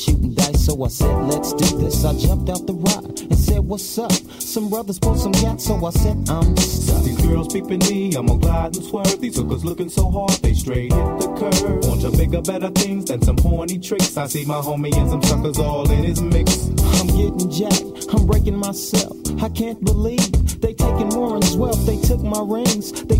shooting dice, so I said, let's do this. I jumped out the ride and said, what's up? Some brothers pulled some gas, so I said, I'm stuck. These girls peeping me, I'm gonna glide and swerve. These hookers looking so hard, they straight hit the curve. Want to bigger, better things than some horny tricks. I see my homie and some suckers all in his mix. I'm getting jacked, I'm breaking myself. I can't believe they taking Warren's wealth. They took my rings, they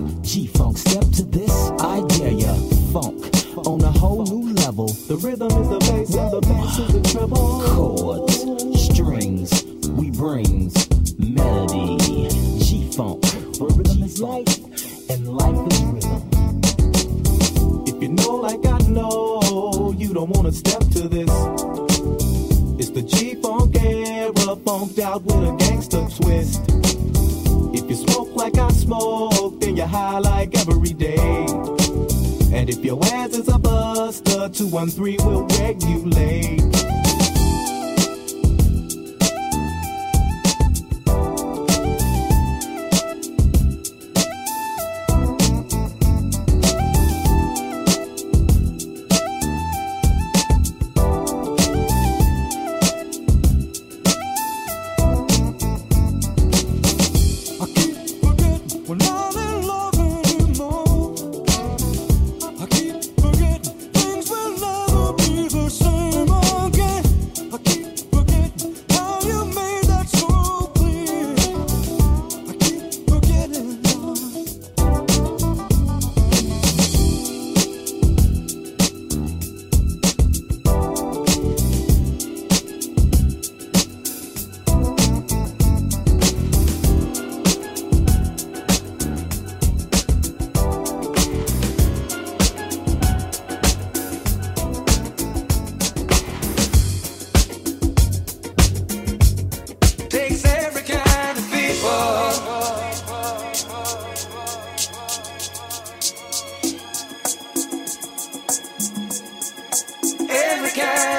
New era. G Funk, step to this, I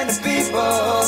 kind people.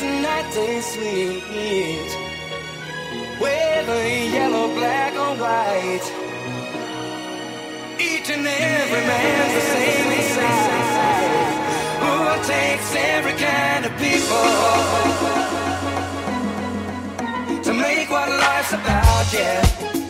Men know that revenge does not taste sweet. whether yellow, black, or white. Each and every man's the same inside. Who takes every kind of people to make what life's about, yeah.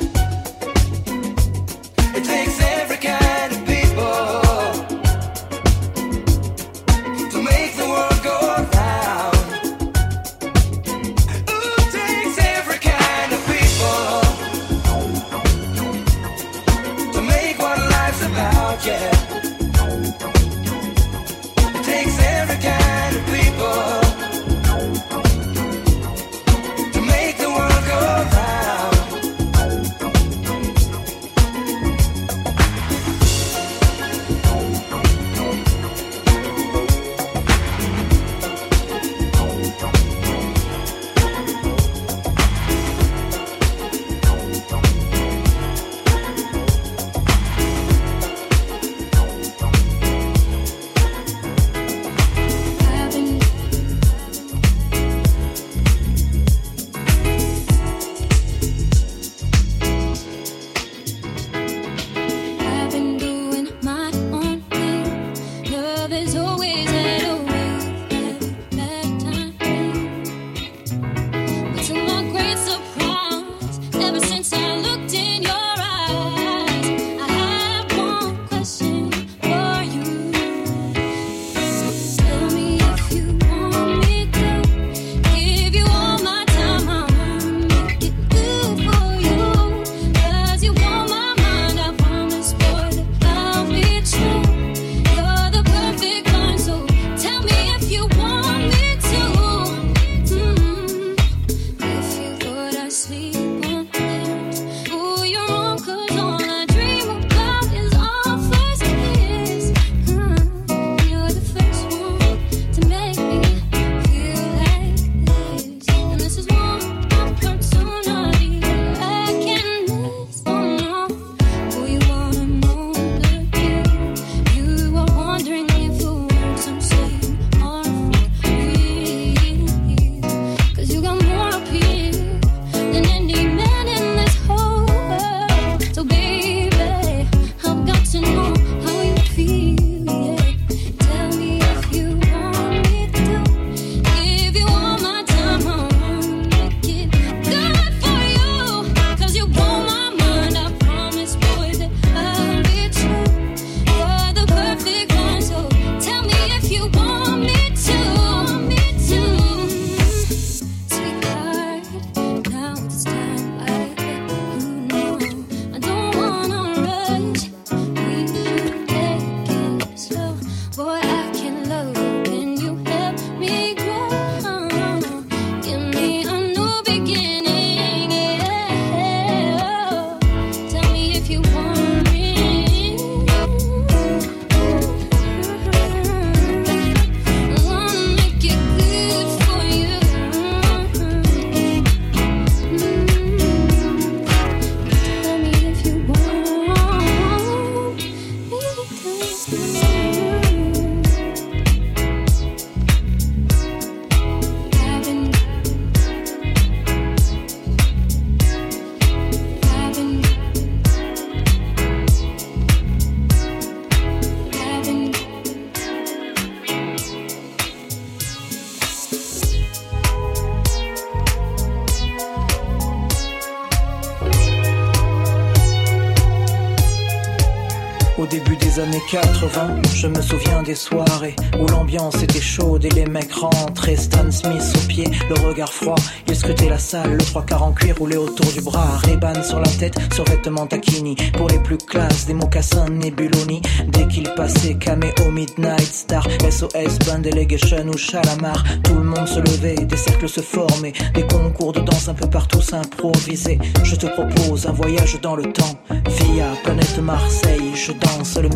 Des années 80, je me souviens des soirées où l'ambiance était chaude et les mecs rentraient. Stan Smith au pied, le regard froid. Il scrutait la salle, le trois quarts en cuir roulé autour du bras. Reban sur la tête, survêtement taquini. Pour les plus classes, des mocassins Nebuloni. Dès qu'il passait, Cameo, Midnight Star, SOS, Band Delegation ou Chalamar. Tout le monde se levait, des cercles se formaient. Des concours de danse un peu partout s'improvisaient. Je te propose un voyage dans le temps. Via planète Marseille, je danse le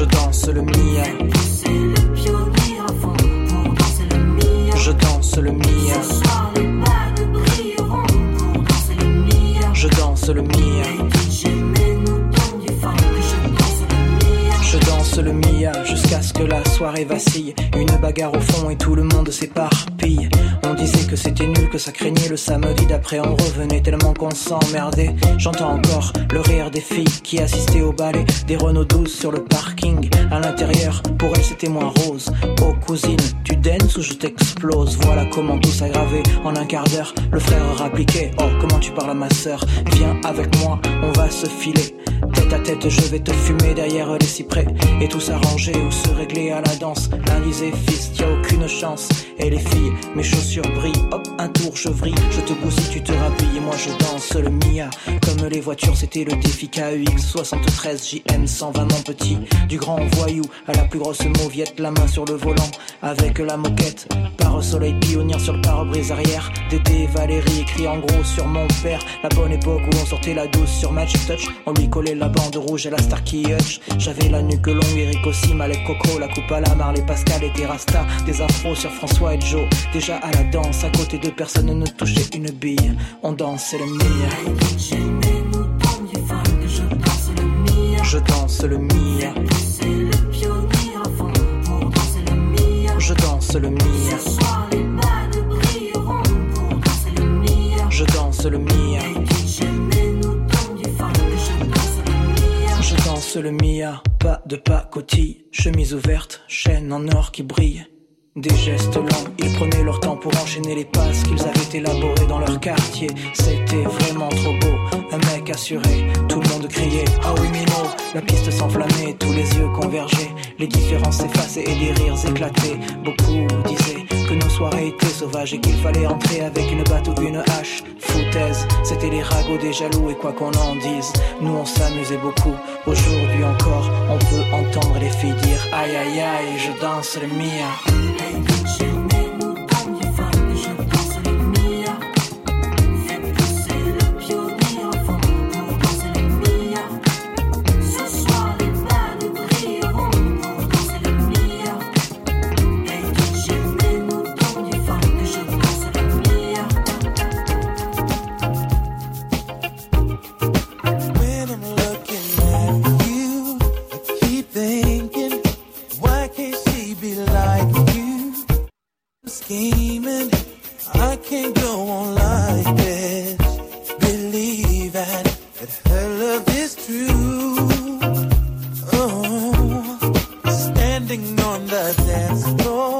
Je danse le mien. Je danse le mien. Je danse le mien. Je danse le mia jusqu'à ce que la soirée vacille. Une bagarre au fond et tout le monde s'épare. On disait que c'était nul, que ça craignait le samedi d'après. On revenait tellement qu'on s'emmerdait. J'entends encore le rire des filles qui assistaient au ballet des Renault 12 sur le parking. À l'intérieur, pour elles c'était moins rose. Oh cousine, tu danses ou je t'explose? Voilà comment tout s'aggravait en un quart d'heure. Le frère rappliquait. Oh comment tu parles à ma sœur? Viens avec moi, on va se filer. Tête à tête, je vais te fumer derrière les cyprès. Et tout s'arranger ou se régler à la danse. L'un disait, fils, y a aucune chance. Et les filles, mes chaussures brillent. Hop, un tour, je vrille. Je te pousse si tu te rhabilles. Et moi, je danse le Mia. Comme les voitures, c'était le défi KUX 73 JM 120, mon petit. Du grand voyou à la plus grosse mauviette. La main sur le volant avec la moquette. Par soleil pionnière sur le pare-brise arrière. Dédé, Valérie écrit en gros sur mon père. La bonne époque où on sortait la douce sur Match Touch. On lui collait la bande rouge et la Starkey Hutch. J'avais la nuque longue, Eric aussi, Malek Coco, la coupe à la Marley Pascal et des Rasta. Des afros sur François et Joe. Déjà à la danse, à côté de personne ne touchait une bille. On danse le Mia. Je danse le Mia. Je danse le Mia. Je danse le Mia. Je danse le Mia. Pas de pacotille, chemise ouverte, chaîne en or qui brille. Des gestes lents, ils prenaient leur temps pour enchaîner les passes qu'ils avaient élaborées dans leur quartier. C'était vraiment trop beau, un mec assuré, tout le monde criait Ah oui Mino, la piste s'enflammait, tous les yeux convergeaient, les différences s'effaçaient et des rires éclataient. Beaucoup disaient que nos soirées étaient sauvages et qu'il fallait entrer avec une batte ou une hache. Foutaise, c'était les ragots des jaloux et quoi qu'on en dise, nous on s'amusait beaucoup. Aujourd'hui encore, on peut entendre les filles dire Aïe aïe aïe, je danse le Mia. Dance floor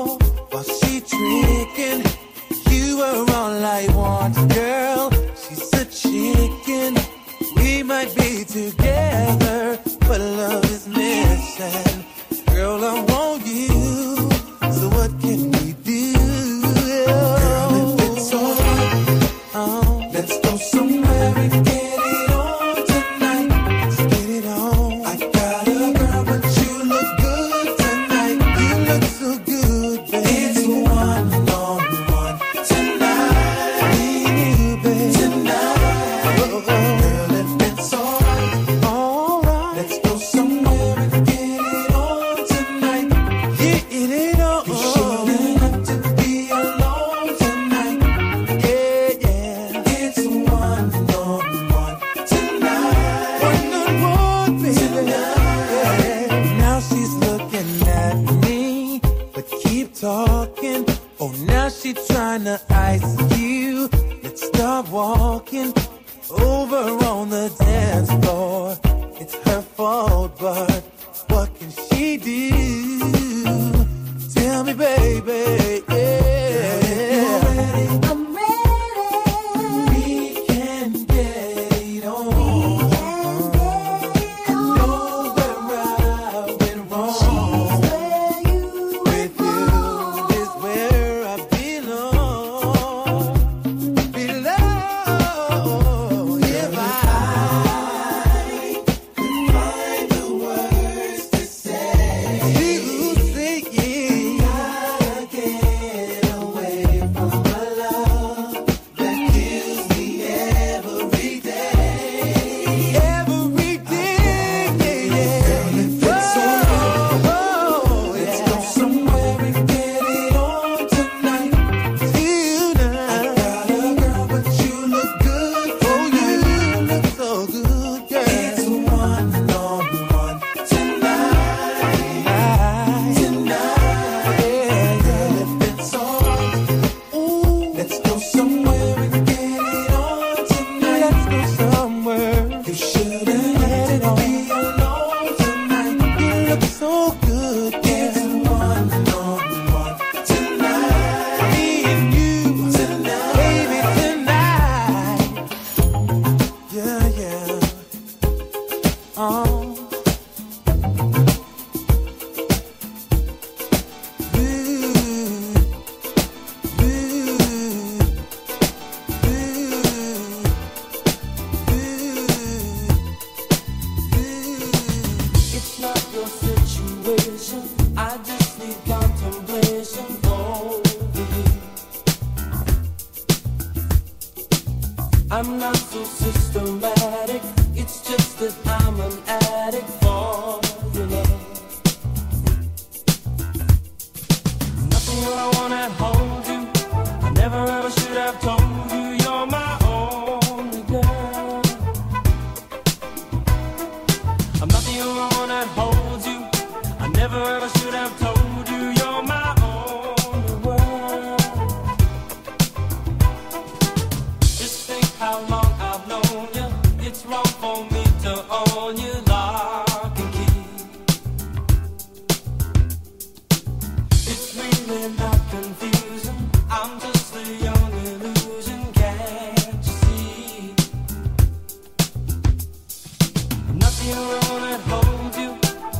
you and hold you.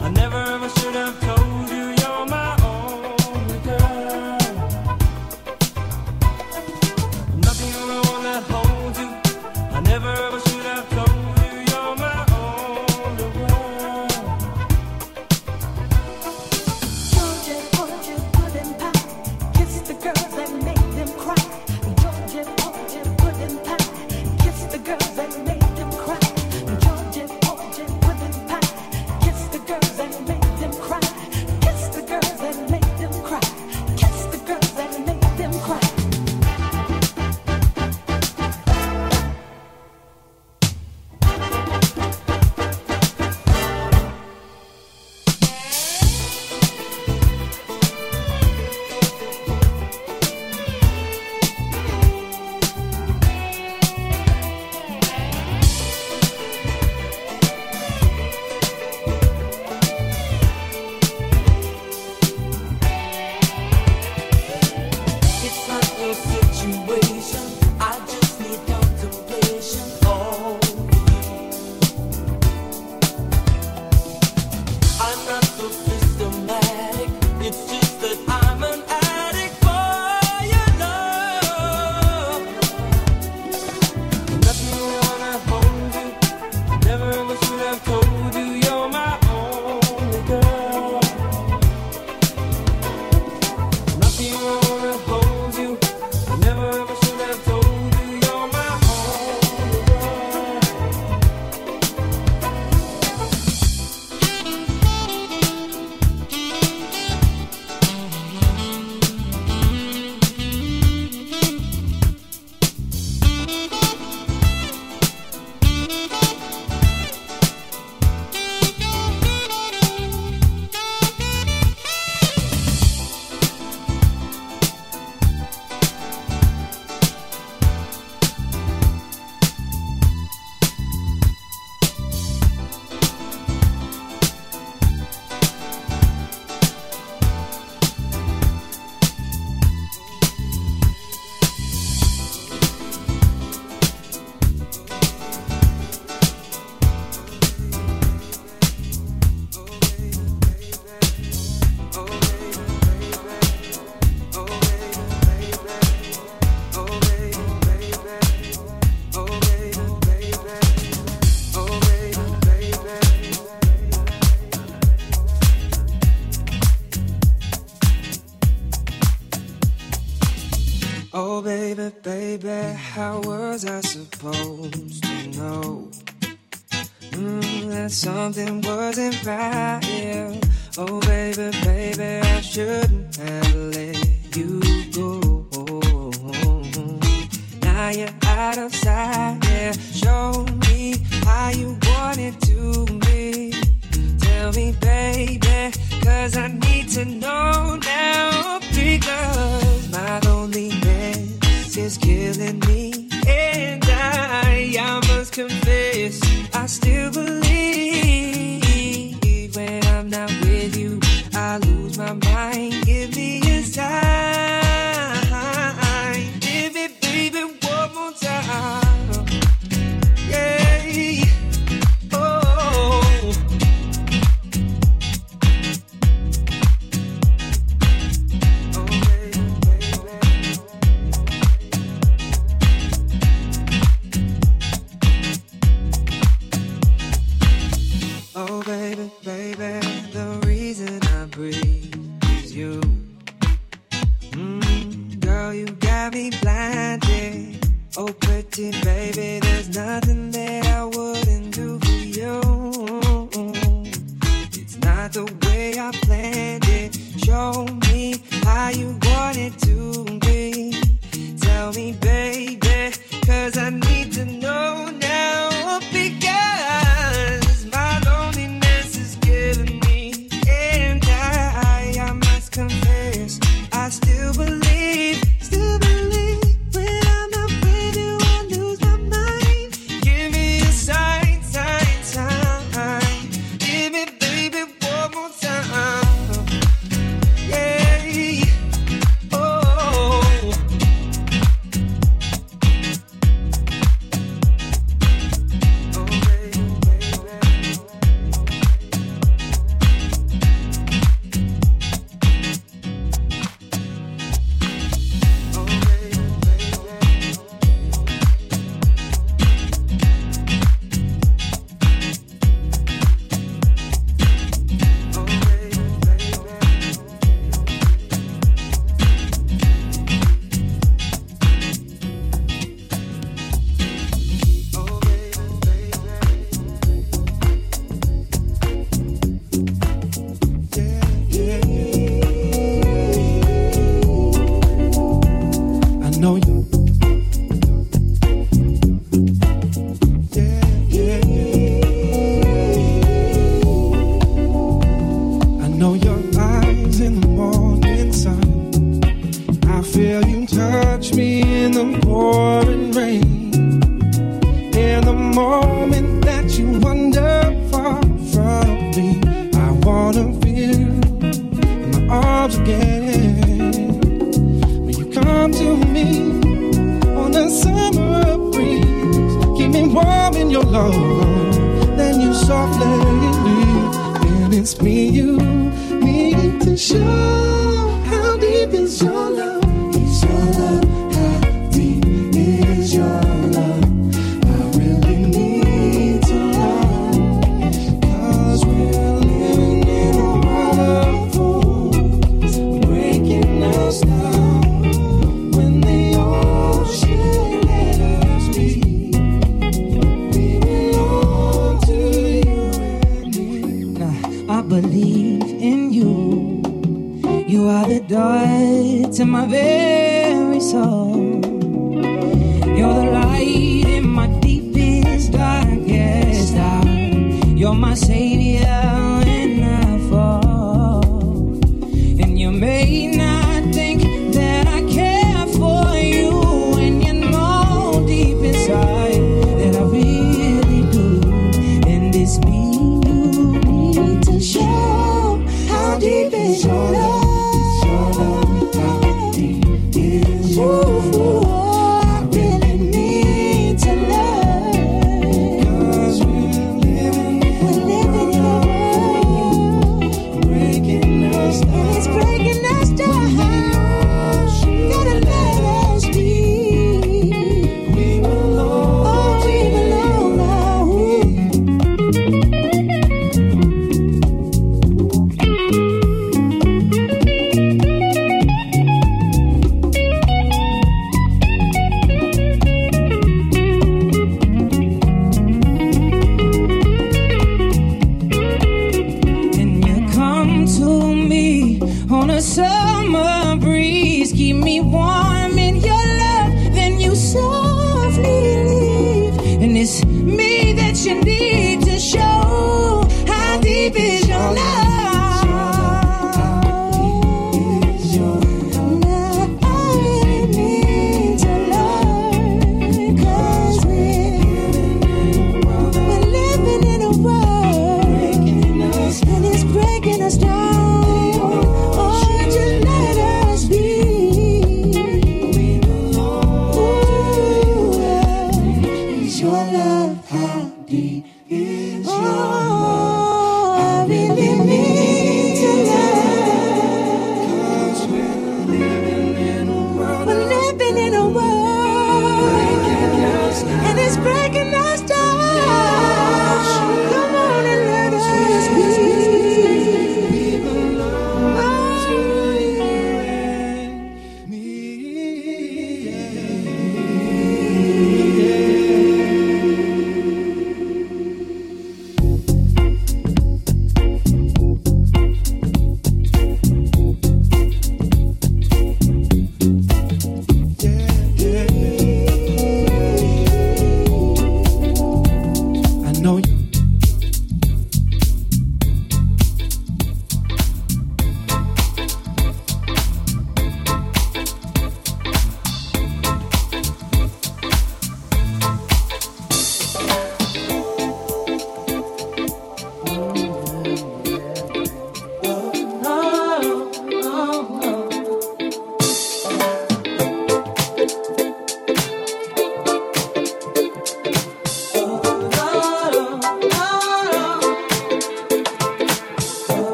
I never ever should have told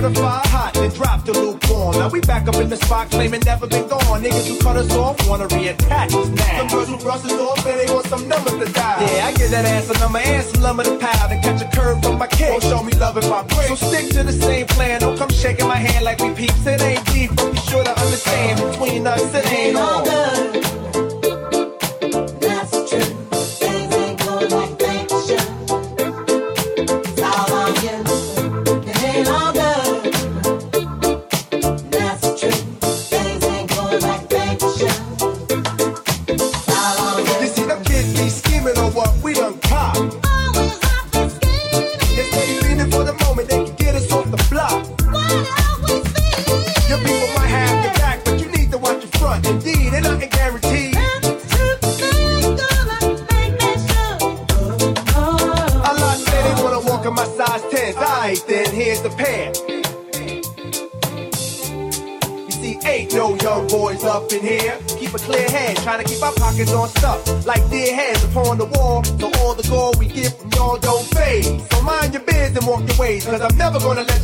certified hot, then drop the lukewarm. Now we back up in the spot, claiming never been gone. Niggas who cut us off wanna reattach us now. Some girls who brush us off and they want some numbers to die. Yeah, I get that ass a number and some lumber to pile, Then catch a curve from my kid. Won't oh, show me love if I break. So stick to the same plan. Don't come shaking my hand like we peeps. It ain't deep, but be sure to understand between us it ain't all good. like dead hands upon the wall. So all the gold we get from y'all don't fade. So mind your biz and walk your ways, cause I'm never gonna let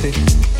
couleur